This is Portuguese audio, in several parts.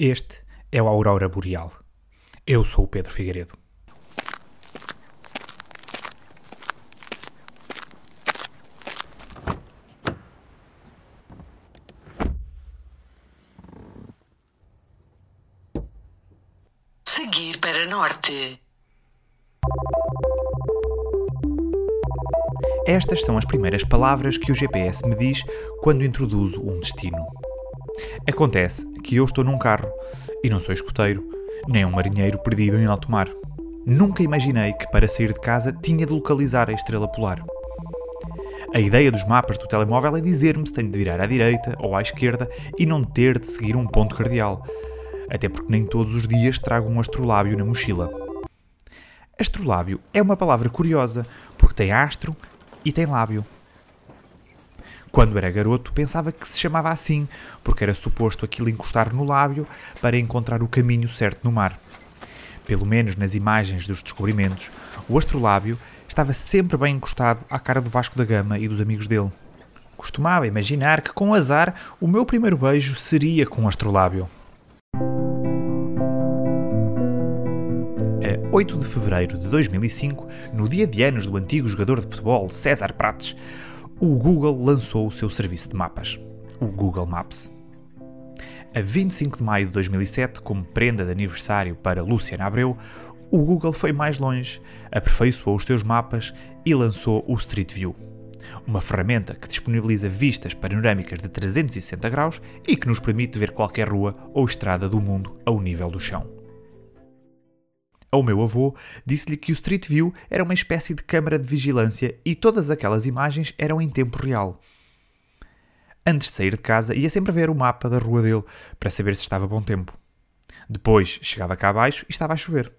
Este é o Aurora Boreal. Eu sou o Pedro Figueiredo. Seguir para norte. Estas são as primeiras palavras que o GPS me diz quando introduzo um destino. Acontece que eu estou num carro e não sou escoteiro, nem um marinheiro perdido em alto mar. Nunca imaginei que para sair de casa tinha de localizar a estrela polar. A ideia dos mapas do telemóvel é dizer-me se tenho de virar à direita ou à esquerda e não ter de seguir um ponto cardeal, até porque nem todos os dias trago um astrolábio na mochila. Astrolábio é uma palavra curiosa, porque tem astro e tem lábio. Quando era garoto, pensava que se chamava assim, porque era suposto aquilo encostar no lábio para encontrar o caminho certo no mar. Pelo menos nas imagens dos descobrimentos, o astrolábio estava sempre bem encostado à cara do Vasco da Gama e dos amigos dele. Costumava imaginar que, com azar, o meu primeiro beijo seria com um astrolábio. A 8 de fevereiro de 2005, no dia de anos do antigo jogador de futebol César Prates, o Google lançou o seu serviço de mapas, o Google Maps. A 25 de maio de 2007, como prenda de aniversário para Luciana Abreu, o Google foi mais longe, aperfeiçoou os seus mapas e lançou o Street View, uma ferramenta que disponibiliza vistas panorâmicas de 360 graus e que nos permite ver qualquer rua ou estrada do mundo ao nível do chão. Ao meu avô, disse-lhe que o Street View era uma espécie de câmara de vigilância e todas aquelas imagens eram em tempo real. Antes de sair de casa, ia sempre ver o mapa da rua dele para saber se estava bom tempo. Depois chegava cá abaixo e estava a chover.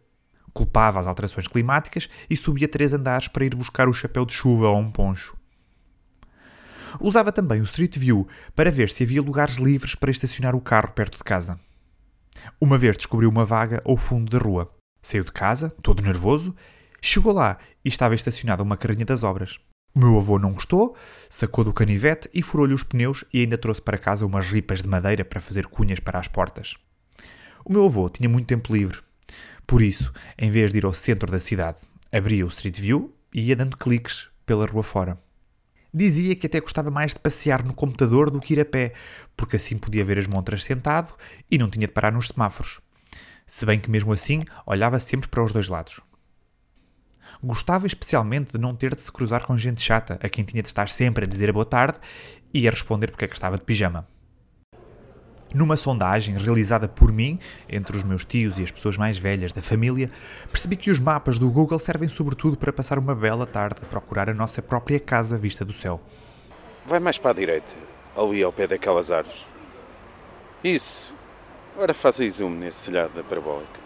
Culpava as alterações climáticas e subia três andares para ir buscar o chapéu de chuva ou um poncho. Usava também o Street View para ver se havia lugares livres para estacionar o carro perto de casa. Uma vez descobriu uma vaga ao fundo da rua. Saiu de casa, todo nervoso, chegou lá e estava estacionada uma carrinha das obras. O meu avô não gostou, sacou do canivete e furou-lhe os pneus e ainda trouxe para casa umas ripas de madeira para fazer cunhas para as portas. O meu avô tinha muito tempo livre. Por isso, em vez de ir ao centro da cidade, abria o Street View e ia dando cliques pela rua fora. Dizia que até gostava mais de passear no computador do que ir a pé, porque assim podia ver as montras sentado e não tinha de parar nos semáforos. Se bem que mesmo assim olhava sempre para os dois lados. Gostava especialmente de não ter de se cruzar com gente chata, a quem tinha de estar sempre a dizer boa tarde e a responder porque é que estava de pijama. Numa sondagem realizada por mim, entre os meus tios e as pessoas mais velhas da família, percebi que os mapas do Google servem sobretudo para passar uma bela tarde a procurar a nossa própria casa vista do céu. Vai mais para a direita, ali ao pé daquelas árvores. Isso. Agora faz aí zoom nesse telhado da parabólica.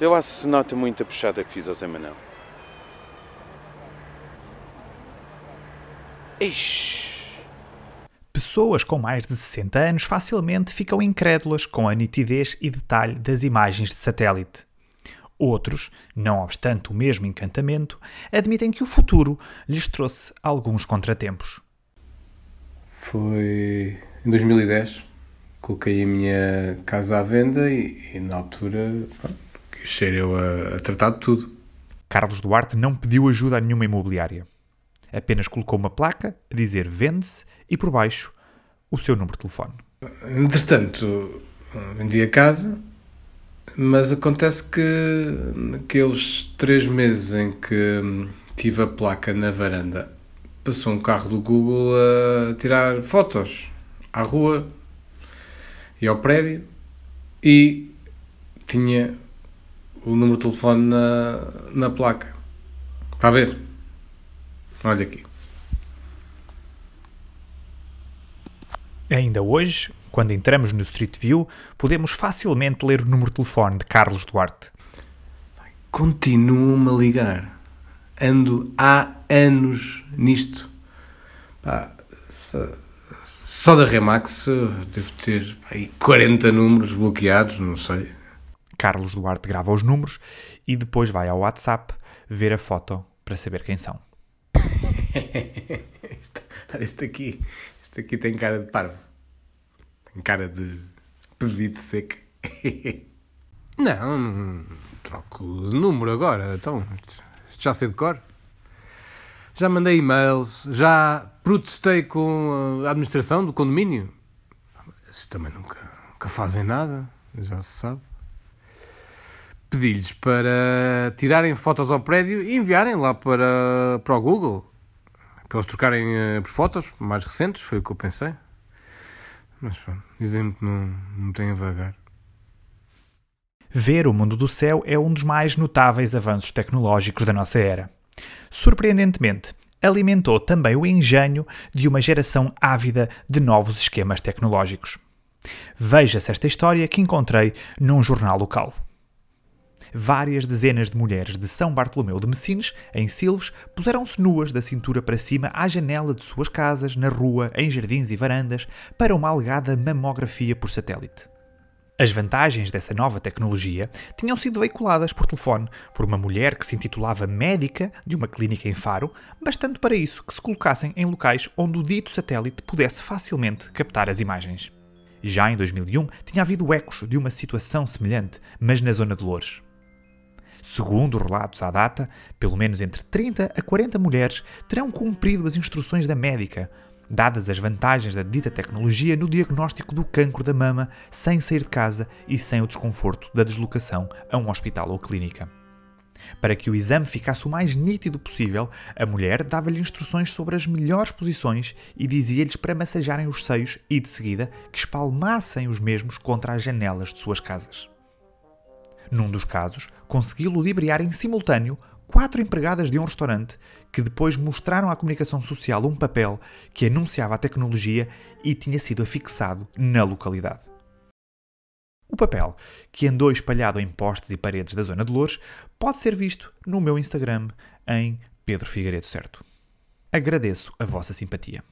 Vê lá se se nota muito a puxada que fiz ao Zé Manel. Ixi. Pessoas com mais de 60 anos facilmente ficam incrédulas com a nitidez e detalhe das imagens de satélite. Outros, não obstante o mesmo encantamento, admitem que o futuro lhes trouxe alguns contratempos. Foi em 2010. Coloquei a minha casa à venda e, e na altura pronto, quis eu a, a tratar de tudo. Carlos Duarte não pediu ajuda a nenhuma imobiliária. Apenas colocou uma placa a dizer vende-se e por baixo o seu número de telefone. Entretanto, vendi a casa, mas acontece que naqueles três meses em que tive a placa na varanda, passou um carro do Google a tirar fotos à rua e ao prédio e tinha o número de telefone na, na placa. Está a ver? Olha aqui. Ainda hoje, quando entramos no Street View, podemos facilmente ler o número de telefone de Carlos Duarte. Continuam-me a ligar. Ando há anos nisto. Pá, só da Remax devo ter aí 40 números bloqueados, não sei. Carlos Duarte grava os números e depois vai ao WhatsApp ver a foto para saber quem são. este, este aqui, este aqui tem cara de parvo. Tem cara de Bebido seco. não, não troco de número agora. Então, já sei de cor. Já mandei e-mails, já protestei com a administração do condomínio. Isso também nunca, nunca fazem nada, já se sabe. Pedi-lhes para tirarem fotos ao prédio e enviarem lá para, para o Google. Para eles trocarem uh, por fotos mais recentes, foi o que eu pensei. Mas pronto, dizem-me que não, não tem a vagar. Ver o mundo do céu é um dos mais notáveis avanços tecnológicos da nossa era. Surpreendentemente, alimentou também o engenho de uma geração ávida de novos esquemas tecnológicos. Veja-se esta história que encontrei num jornal local. Várias dezenas de mulheres de São Bartolomeu de Messines, em Silves, puseram-se nuas da cintura para cima à janela de suas casas, na rua, em jardins e varandas, para uma alegada mamografia por satélite. As vantagens dessa nova tecnologia tinham sido veiculadas por telefone por uma mulher que se intitulava médica de uma clínica em Faro, bastante para isso que se colocassem em locais onde o dito satélite pudesse facilmente captar as imagens. Já em 2001 tinha havido ecos de uma situação semelhante, mas na zona de Loures. Segundo relatos à data, pelo menos entre 30 a 40 mulheres terão cumprido as instruções da médica, dadas as vantagens da dita tecnologia no diagnóstico do cancro da mama sem sair de casa e sem o desconforto da deslocação a um hospital ou clínica. Para que o exame ficasse o mais nítido possível, a mulher dava-lhe instruções sobre as melhores posições e dizia-lhes para massajarem os seios e, de seguida, que espalmassem os mesmos contra as janelas de suas casas. Num dos casos, conseguiu ludibriar em simultâneo quatro empregadas de um restaurante que depois mostraram à comunicação social um papel que anunciava a tecnologia e tinha sido afixado na localidade. O papel, que andou espalhado em postes e paredes da zona de Louros, pode ser visto no meu Instagram em Pedro Figueiredo Certo. Agradeço a vossa simpatia.